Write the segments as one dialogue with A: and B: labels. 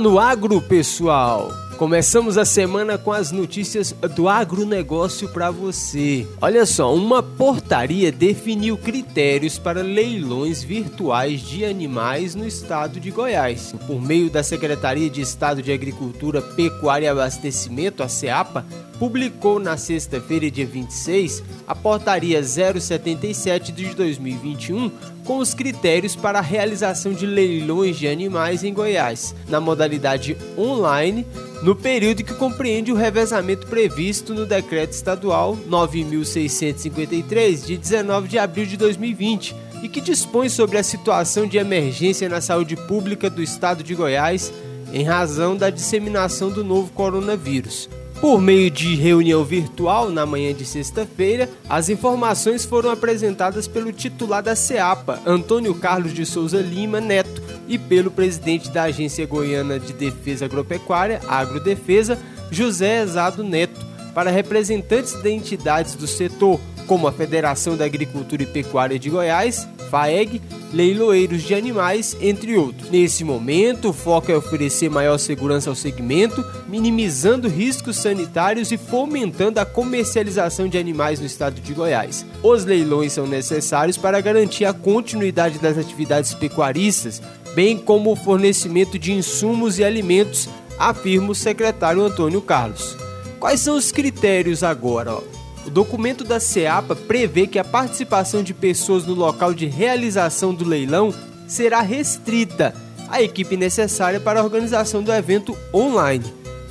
A: No agro, pessoal. Começamos a semana com as notícias do agronegócio para você. Olha só, uma portaria definiu critérios para leilões virtuais de animais no estado de Goiás. Por meio da Secretaria de Estado de Agricultura, Pecuária e Abastecimento, a SEAPA, publicou na sexta-feira, dia 26, a Portaria 077 de 2021 com os critérios para a realização de leilões de animais em Goiás, na modalidade online, no período que compreende o revezamento previsto no Decreto Estadual 9653 de 19 de abril de 2020 e que dispõe sobre a situação de emergência na saúde pública do estado de Goiás em razão da disseminação do novo coronavírus. Por meio de reunião virtual na manhã de sexta-feira, as informações foram apresentadas pelo titular da SEAPA, Antônio Carlos de Souza Lima Neto, e pelo presidente da Agência Goiana de Defesa Agropecuária, Agrodefesa, José Exado Neto, para representantes de entidades do setor, como a Federação da Agricultura e Pecuária de Goiás, FAEG, leiloeiros de animais, entre outros. Nesse momento, o foco é oferecer maior segurança ao segmento, minimizando riscos sanitários e fomentando a comercialização de animais no estado de Goiás. Os leilões são necessários para garantir a continuidade das atividades pecuaristas, bem como o fornecimento de insumos e alimentos, afirma o secretário Antônio Carlos. Quais são os critérios agora? O documento da SEAPA prevê que a participação de pessoas no local de realização do leilão será restrita à equipe necessária para a organização do evento online,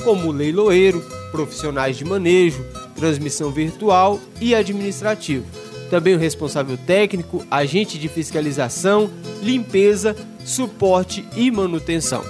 A: como leiloeiro, profissionais de manejo, transmissão virtual e administrativo. Também o responsável técnico, agente de fiscalização, limpeza, suporte e manutenção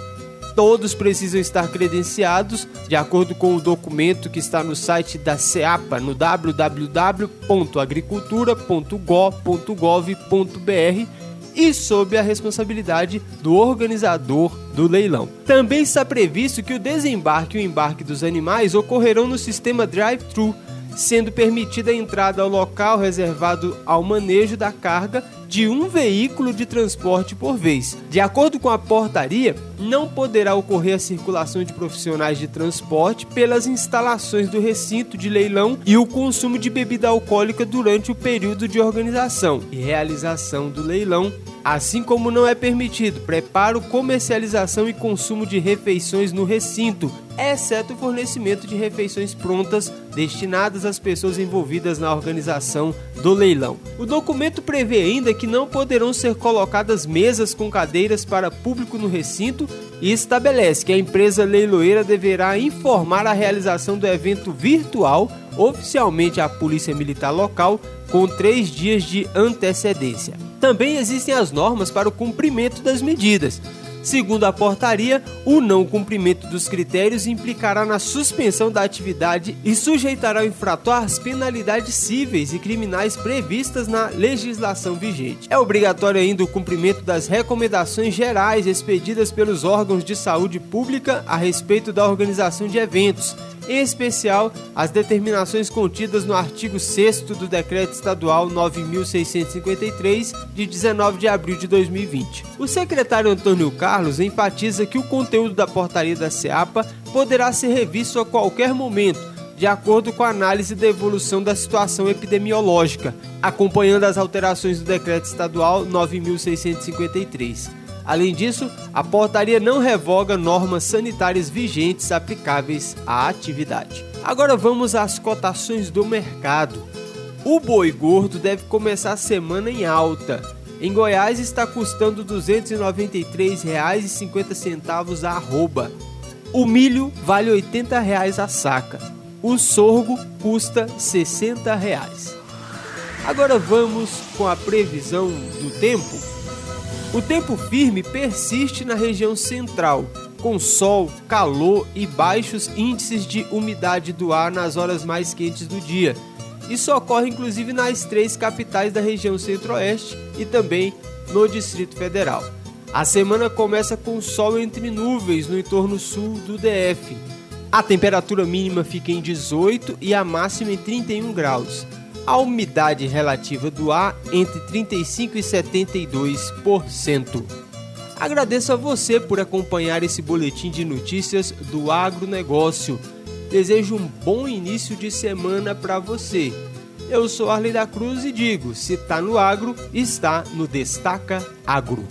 A: todos precisam estar credenciados de acordo com o documento que está no site da CEAPA no www.agricultura.go.gov.br e sob a responsabilidade do organizador do leilão. Também está previsto que o desembarque e o embarque dos animais ocorrerão no sistema drive-thru, sendo permitida a entrada ao local reservado ao manejo da carga de um veículo de transporte por vez. De acordo com a portaria, não poderá ocorrer a circulação de profissionais de transporte pelas instalações do recinto de leilão e o consumo de bebida alcoólica durante o período de organização e realização do leilão assim como não é permitido preparo, comercialização e consumo de refeições no recinto, exceto o fornecimento de refeições prontas destinadas às pessoas envolvidas na organização do leilão. O documento prevê ainda que não poderão ser colocadas mesas com cadeiras para público no recinto e estabelece que a empresa leiloeira deverá informar a realização do evento virtual oficialmente à Polícia Militar local com três dias de antecedência. Também existem as normas para o cumprimento das medidas. Segundo a portaria, o não cumprimento dos critérios implicará na suspensão da atividade e sujeitará o infrator às penalidades cíveis e criminais previstas na legislação vigente. É obrigatório ainda o cumprimento das recomendações gerais expedidas pelos órgãos de saúde pública a respeito da organização de eventos em especial as determinações contidas no artigo 6 do Decreto Estadual 9653 de 19 de abril de 2020. O secretário Antônio Carlos enfatiza que o conteúdo da portaria da SEAPA poderá ser revisto a qualquer momento de acordo com a análise da evolução da situação epidemiológica, acompanhando as alterações do Decreto Estadual 9653. Além disso, a portaria não revoga normas sanitárias vigentes aplicáveis à atividade. Agora vamos às cotações do mercado. O boi gordo deve começar a semana em alta. Em Goiás está custando R$ 293,50 a arroba. O milho vale 80 reais a saca. O sorgo custa 60 reais. Agora vamos com a previsão do tempo. O tempo firme persiste na região central, com sol, calor e baixos índices de umidade do ar nas horas mais quentes do dia. Isso ocorre inclusive nas três capitais da região centro-oeste e também no Distrito Federal. A semana começa com sol entre nuvens no entorno sul do DF. A temperatura mínima fica em 18 e a máxima em 31 graus a umidade relativa do ar entre 35% e 72%. Agradeço a você por acompanhar esse boletim de notícias do agronegócio. Desejo um bom início de semana para você. Eu sou Arley da Cruz e digo: se tá no agro, está no Destaca Agro.